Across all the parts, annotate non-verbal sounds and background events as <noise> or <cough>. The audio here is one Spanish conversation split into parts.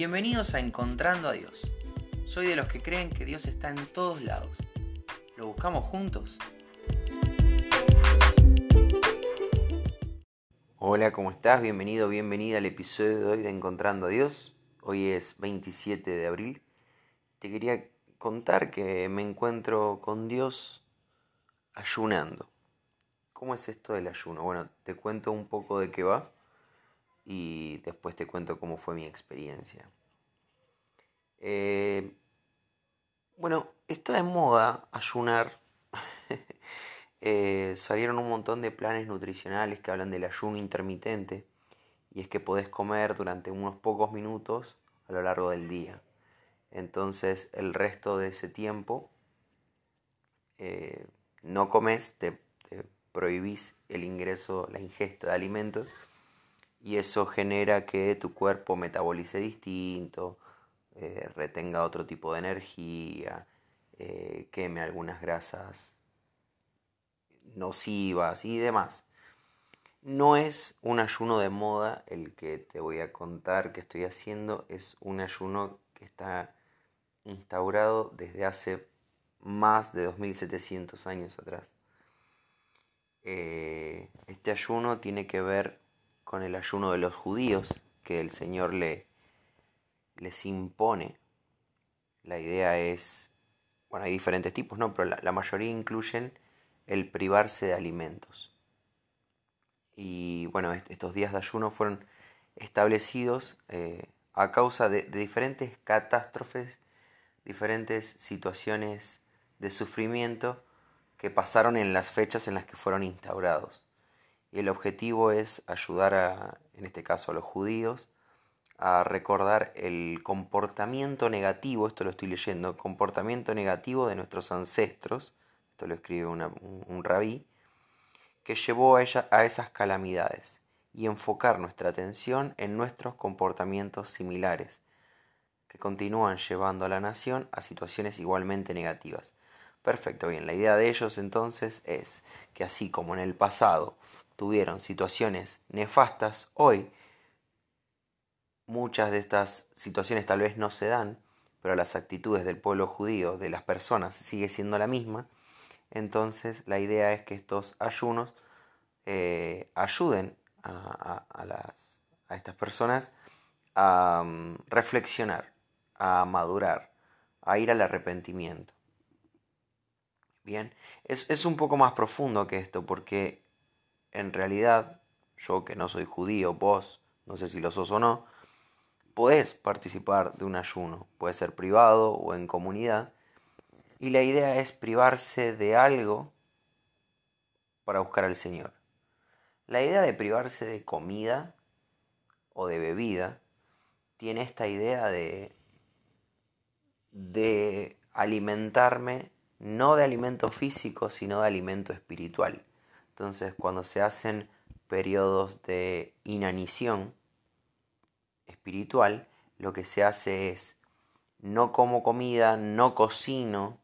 Bienvenidos a Encontrando a Dios. Soy de los que creen que Dios está en todos lados. ¿Lo buscamos juntos? Hola, ¿cómo estás? Bienvenido, bienvenida al episodio de hoy de Encontrando a Dios. Hoy es 27 de abril. Te quería contar que me encuentro con Dios ayunando. ¿Cómo es esto del ayuno? Bueno, te cuento un poco de qué va y después te cuento cómo fue mi experiencia. Eh, bueno, está de moda ayunar. <laughs> Eh, salieron un montón de planes nutricionales que hablan del ayuno intermitente y es que podés comer durante unos pocos minutos a lo largo del día. Entonces el resto de ese tiempo eh, no comes, te, te prohibís el ingreso, la ingesta de alimentos y eso genera que tu cuerpo metabolice distinto, eh, retenga otro tipo de energía, eh, queme algunas grasas nocivas y demás. No es un ayuno de moda el que te voy a contar que estoy haciendo, es un ayuno que está instaurado desde hace más de 2700 años atrás. Eh, este ayuno tiene que ver con el ayuno de los judíos que el Señor le, les impone. La idea es, bueno, hay diferentes tipos, ¿no? Pero la, mayoría incluyen el privarse de alimentos. Y bueno, estos días de ayuno fueron establecidos eh, a causa de, de diferentes catástrofes, diferentes situaciones de sufrimiento que pasaron en las fechas en las que fueron instaurados y el objetivo es ayudar a, en este caso a los judíos, a recordar el comportamiento negativo, esto lo estoy leyendo, comportamiento negativo de nuestros ancestros, esto lo escribe un, rabí, que llevó a, ella, a esas calamidades y enfocar nuestra atención en nuestros comportamientos similares, que continúan llevando a la nación a situaciones igualmente negativas. Perfecto, bien, la idea de ellos entonces es que así como en el pasado tuvieron situaciones nefastas, hoy muchas de estas situaciones tal vez no se dan, pero las actitudes del pueblo judío, de las personas, sigue siendo la misma. Entonces la idea es que estos ayunos eh, ayuden a, estas personas a mm, reflexionar, a madurar, a ir al arrepentimiento. Bien, es, es un poco más profundo que esto porque en realidad, yo que no soy judío, vos, no sé si lo sos o no, podés participar de un ayuno, puede ser privado o en comunidad, y la idea es privarse de algo para buscar al Señor. La idea de privarse de comida o de bebida tiene esta idea de, de alimentarme no de alimento físico, sino de alimento espiritual. Entonces, cuando se hacen periodos de inanición espiritual, lo que se hace es no como comida, no cocino,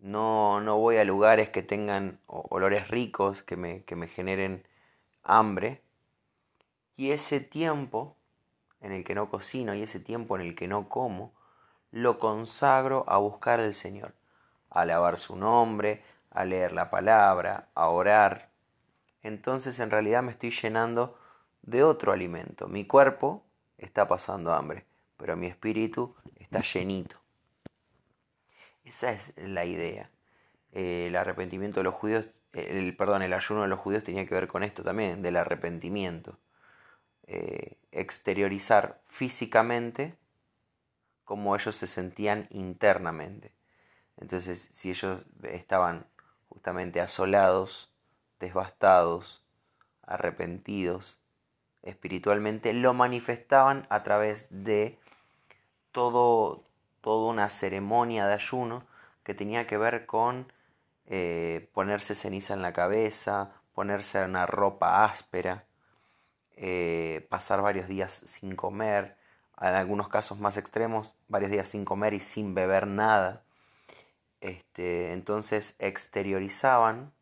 no, no voy a lugares que tengan olores ricos, que me, que me generen hambre. Y ese tiempo en el que no cocino y ese tiempo en el que no como, lo consagro a buscar al Señor, a alabar su nombre, a leer la palabra, a orar, entonces en realidad me estoy llenando de otro alimento. Mi cuerpo está pasando hambre, pero mi espíritu está llenito. Esa es la idea. el arrepentimiento de los judíos, el, perdón, el ayuno de los judíos tenía que ver con esto también, del arrepentimiento. Eh, exteriorizar físicamente como ellos se sentían internamente. Entonces, si ellos estaban justamente asolados, devastados, arrepentidos espiritualmente, lo manifestaban a través de todo, toda una ceremonia de ayuno que tenía que ver con eh, ponerse ceniza en la cabeza, ponerse una ropa áspera, eh, pasar varios días sin comer, en algunos casos más extremos, varios días sin comer y sin beber nada. Este, entonces exteriorizaban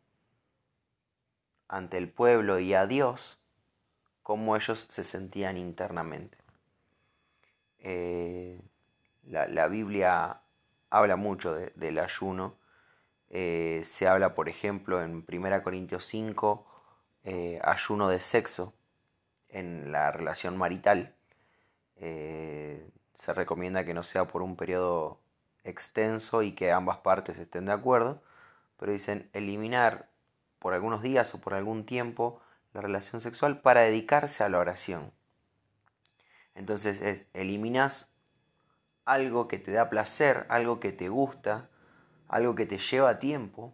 ante el pueblo y a Dios cómo ellos se sentían internamente. Eh, la, Biblia habla mucho del ayuno. Eh, se habla, por ejemplo, en 1 Corintios 5, eh, ayuno de sexo en la relación marital. se recomienda que no sea por un periodo extenso y que ambas partes estén de acuerdo, pero dicen eliminar por algunos días o por algún tiempo la relación sexual para dedicarse a la oración. Entonces es, eliminas algo que te da placer, algo que te gusta, algo que te lleva tiempo,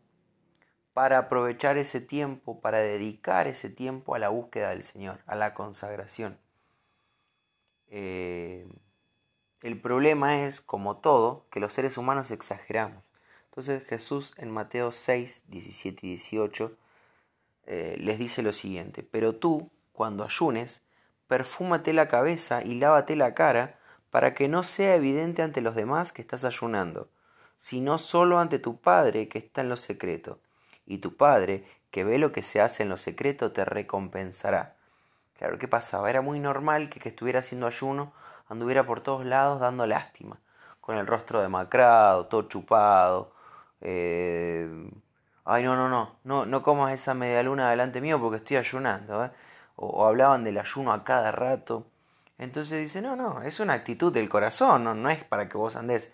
para aprovechar ese tiempo, para dedicar ese tiempo a la búsqueda del Señor, a la consagración. Eh, el problema es, como todo, que los seres humanos exageramos. Entonces Jesús en Mateo 6, 17 y 18 eh, les dice lo siguiente, pero tú, cuando ayunes, perfúmate la cabeza y lávate la cara, para que no sea evidente ante los demás que estás ayunando, sino solo ante tu Padre que está en lo secreto. Y tu Padre, que ve lo que se hace en lo secreto, te recompensará. Claro, ¿qué pasaba? Era muy normal que estuviera haciendo ayuno anduviera por todos lados dando lástima, con el rostro demacrado, todo chupado. Eh, Ay, no, no, no, no, no comas esa media luna delante mío porque estoy ayunando. ¿eh? o, hablaban del ayuno a cada rato. Entonces dice, no, no, es una actitud del corazón, no, no es para que vos andes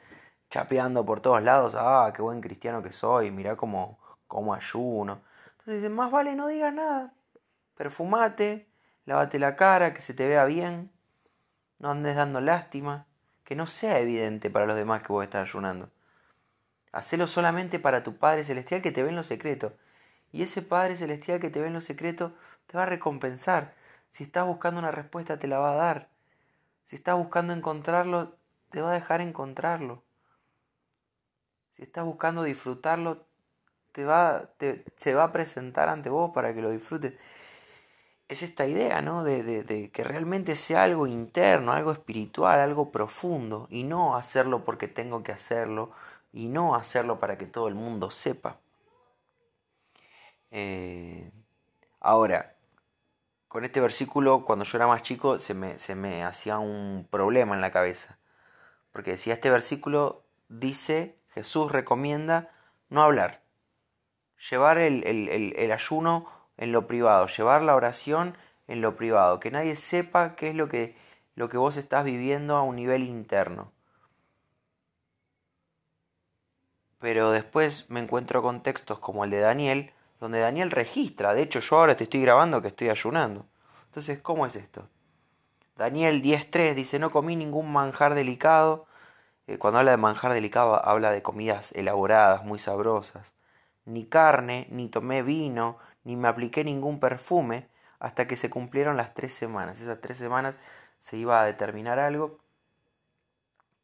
chapeando por todos lados, ah, qué buen cristiano que soy, mirá cómo, cómo ayuno. Entonces dice, más vale no digas nada, perfumate, lávate la cara, que se te vea bien, no andes dando lástima, que no sea evidente para los demás que vos estás ayunando. Hacelo solamente para tu Padre Celestial que te ve en lo secreto. Y ese Padre Celestial que te ve en lo secreto te va a recompensar. Si estás buscando una respuesta, te la va a dar. Si estás buscando encontrarlo, te va a dejar encontrarlo. Si estás buscando disfrutarlo, te va, se va a presentar ante vos para que lo disfrutes. Es esta idea, ¿no? De, de, que realmente sea algo interno, algo espiritual, algo profundo, y no hacerlo porque tengo que hacerlo, y no hacerlo para que todo el mundo sepa. Eh, ahora, con este versículo, cuando yo era más chico, se me, se me hacía un problema en la cabeza. Porque decía, este versículo dice, Jesús recomienda no hablar. Llevar el, el, ayuno en lo privado, llevar la oración en lo privado, que nadie sepa qué es lo que, lo que vos estás viviendo a un nivel interno. Pero después me encuentro con textos como el de Daniel, donde Daniel registra, de hecho yo ahora te estoy grabando que estoy ayunando. Entonces, ¿cómo es esto? Daniel 10.3 dice, no comí ningún manjar delicado. Eh, cuando habla de manjar delicado habla de comidas elaboradas, muy sabrosas. Ni carne, ni tomé vino, ni me apliqué ningún perfume hasta que se cumplieron las tres semanas. Esas tres semanas se iba a determinar algo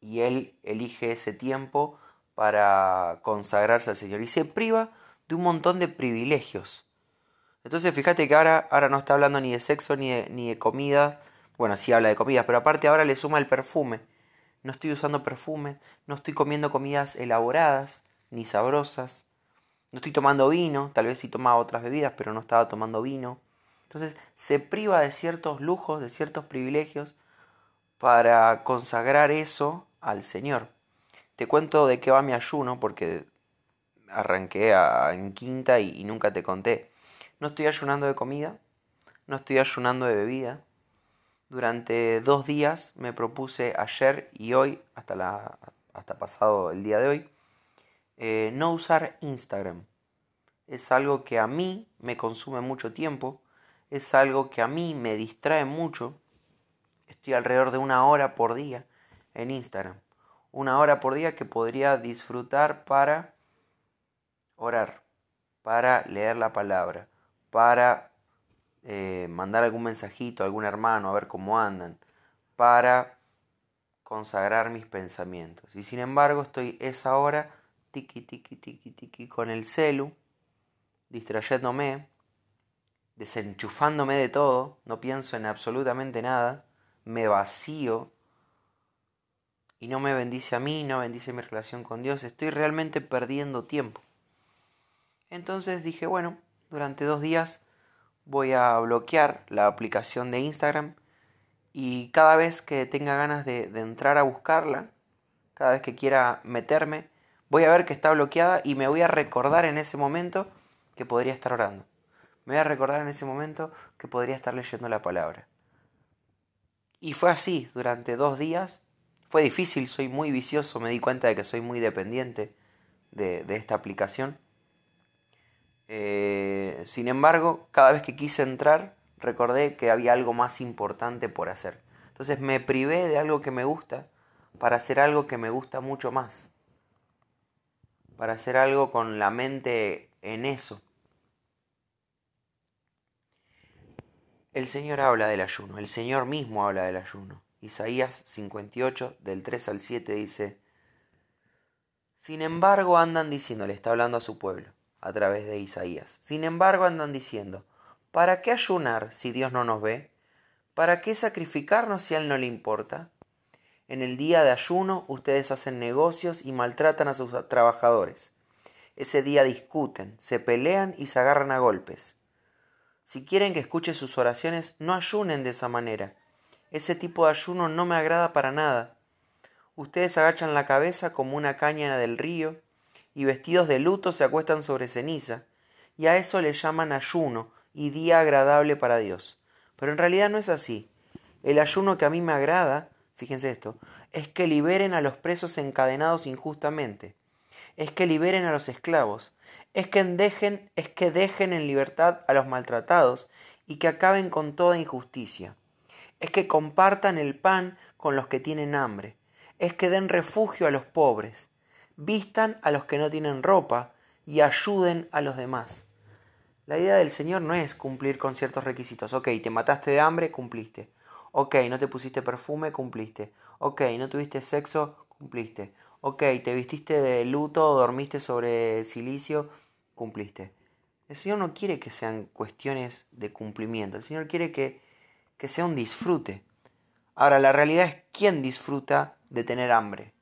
y él elige ese tiempo para consagrarse al Señor y se priva de un montón de privilegios. Entonces fíjate que ahora, ahora no está hablando ni de sexo ni de, ni de comida. Bueno, sí habla de comidas, pero aparte ahora le suma el perfume. No estoy usando perfume, no estoy comiendo comidas elaboradas ni sabrosas. No estoy tomando vino, tal vez sí tomaba otras bebidas, pero no estaba tomando vino. Entonces se priva de ciertos lujos, de ciertos privilegios, para consagrar eso al Señor. Te cuento de qué va mi ayuno, porque arranqué en quinta y, nunca te conté. No estoy ayunando de comida, no estoy ayunando de bebida. Durante dos días me propuse ayer y hoy, hasta, hasta pasado el día de hoy, eh, no usar Instagram. Es algo que a mí me consume mucho tiempo, es algo que a mí me distrae mucho. Estoy alrededor de una hora por día en Instagram. Una hora por día que podría disfrutar para orar, para leer la palabra, para eh, mandar algún mensajito a algún hermano a ver cómo andan, para consagrar mis pensamientos. Y sin embargo estoy esa hora tiki tiki tiki tiki con el celu, distrayéndome, desenchufándome de todo, no pienso en absolutamente nada, me vacío y no me bendice a mí, no bendice mi relación con Dios, estoy realmente perdiendo tiempo. Entonces dije, bueno, durante dos días voy a bloquear la aplicación de Instagram y cada vez que tenga ganas de, de entrar a buscarla, cada vez que quiera meterme, voy a ver que está bloqueada y me voy a recordar en ese momento que podría estar orando. Me voy a recordar en ese momento que podría estar leyendo la palabra. Y fue así durante dos días. Fue difícil, soy muy vicioso, me di cuenta de que soy muy dependiente de, esta aplicación. Eh, sin embargo, cada vez que quise entrar, recordé que había algo más importante por hacer. Entonces me privé de algo que me gusta para hacer algo que me gusta mucho más. Para hacer algo con la mente en eso. El Señor habla del ayuno, el Señor mismo habla del ayuno. Isaías 58, del 3 al 7 dice, Sin embargo andan diciendo, le está hablando a su pueblo a través de Isaías, sin embargo andan diciendo, ¿para qué ayunar si Dios no nos ve? ¿Para qué sacrificarnos si a Él no le importa? En el día de ayuno ustedes hacen negocios y maltratan a sus trabajadores. Ese día discuten, se pelean y se agarran a golpes. Si quieren que escuche sus oraciones, no ayunen de esa manera. Ese tipo de ayuno no me agrada para nada. Ustedes agachan la cabeza como una caña del río y vestidos de luto se acuestan sobre ceniza, y a eso le llaman ayuno y día agradable para Dios. Pero en realidad no es así. El ayuno que a mí me agrada, fíjense esto, es que liberen a los presos encadenados injustamente, es que liberen a los esclavos, es que dejen, es que dejen en libertad a los maltratados y que acaben con toda injusticia. Es que compartan el pan con los que tienen hambre. Es que den refugio a los pobres. Vistan a los que no tienen ropa y ayuden a los demás. La idea del Señor no es cumplir con ciertos requisitos. Ok, te mataste de hambre, cumpliste. Ok, no te pusiste perfume, cumpliste. Ok, no tuviste sexo, cumpliste. Ok, te vististe de luto, dormiste sobre silicio, cumpliste. El Señor no quiere que sean cuestiones de cumplimiento, el Señor quiere que, que sea un disfrute. Ahora, la realidad es quién disfruta de tener hambre.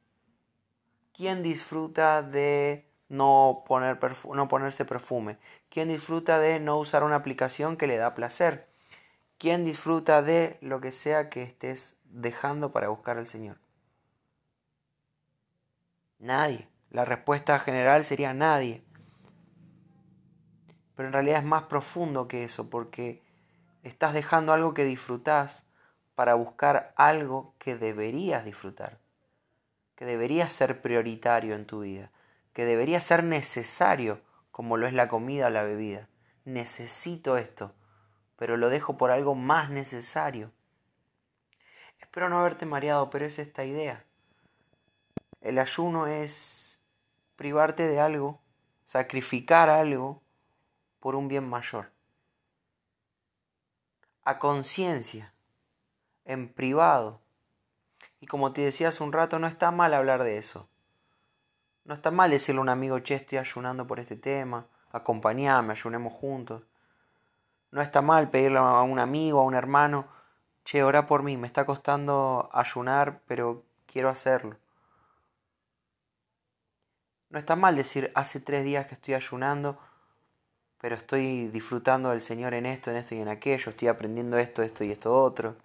¿Quién disfruta de no, poner no ponerse perfume? ¿Quién disfruta de no usar una aplicación que le da placer? ¿Quién disfruta de lo que sea que estés dejando para buscar al Señor? Nadie. La respuesta general sería nadie pero en realidad es más profundo que eso, porque estás dejando algo que disfrutás para buscar algo que deberías disfrutar, que debería ser prioritario en tu vida, que debería ser necesario, como lo es la comida o la bebida. Necesito esto, pero lo dejo por algo más necesario. Espero no haberte mareado, pero es esta idea. El ayuno es privarte de algo, sacrificar algo por un bien mayor. A conciencia, en privado. Y como te decía hace un rato, no está mal hablar de eso. No está mal decirle a un amigo, che, estoy ayunando por este tema, acompañame, ayunemos juntos. No está mal pedirle a un amigo, a un hermano, che, ora por mí, me está costando ayunar, pero quiero hacerlo. No está mal decir, hace tres días que estoy ayunando, pero estoy disfrutando del Señor en esto, en esto y en aquello, estoy aprendiendo esto, esto y esto otro.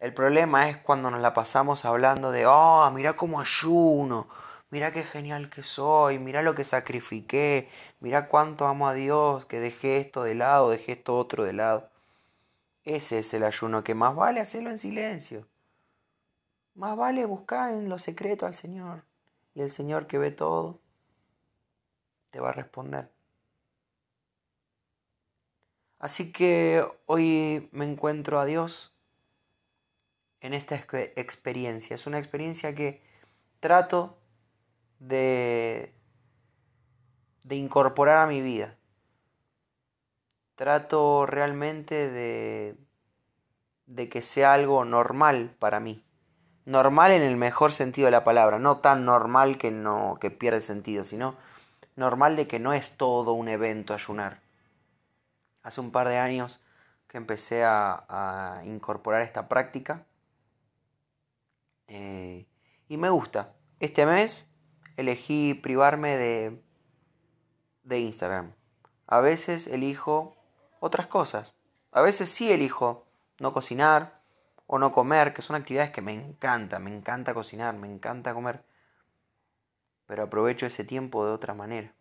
El problema es cuando nos la pasamos hablando de, oh, mira cómo ayuno, mira qué genial que soy, mira lo que sacrifiqué, mira cuánto amo a Dios, que dejé esto de lado, dejé esto otro de lado. Ese es el ayuno que más vale hacerlo en silencio. Más vale buscar en lo secreto al Señor. Y el Señor que ve todo, te va a responder. Así que hoy me encuentro a Dios en esta experiencia. Es una experiencia que trato de, de incorporar a mi vida. Trato realmente de, de que sea algo normal para mí. Normal en el mejor sentido de la palabra, no tan normal que no que pierde sentido, sino normal de que no es todo un evento ayunar. Hace un par de años que empecé a, incorporar esta práctica eh, y me gusta. Este mes elegí privarme de, de Instagram. A veces elijo otras cosas. A veces sí elijo no cocinar o no comer, que son actividades que me encantan, me encanta cocinar, me encanta comer, pero aprovecho ese tiempo de otra manera,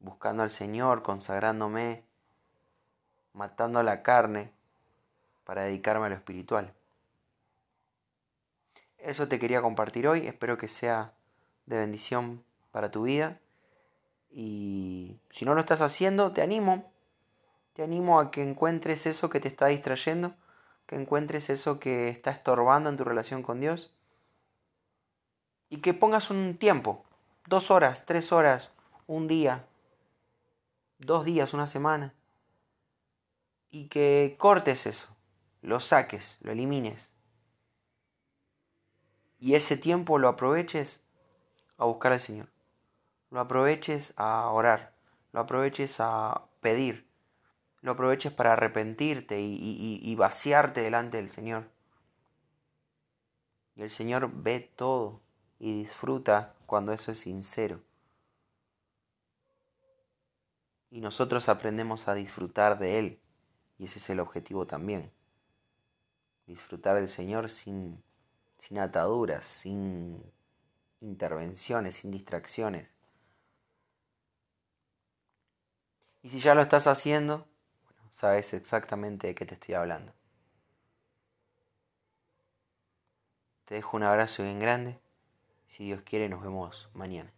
buscando al Señor, consagrándome, matando la carne para dedicarme a lo espiritual. Eso te quería compartir hoy, espero que sea de bendición para tu vida. Y si no lo estás haciendo, te animo, te animo a que encuentres eso que te está distrayendo, que encuentres eso que está estorbando en tu relación con Dios. Y que pongas un tiempo, dos horas, tres horas, un día, dos días, una semana. Y que cortes eso, lo saques, lo elimines. Y ese tiempo lo aproveches a buscar al Señor lo aproveches a orar, lo aproveches a pedir, lo aproveches para arrepentirte y, vaciarte delante del Señor. Y el Señor ve todo y disfruta cuando eso es sincero. Y nosotros aprendemos a disfrutar de Él. Y ese es el objetivo también. Disfrutar del Señor sin, sin ataduras, sin intervenciones, sin distracciones. Y si ya lo estás haciendo, sabes exactamente de qué te estoy hablando. Te dejo un abrazo bien grande. Si Dios quiere, nos vemos mañana.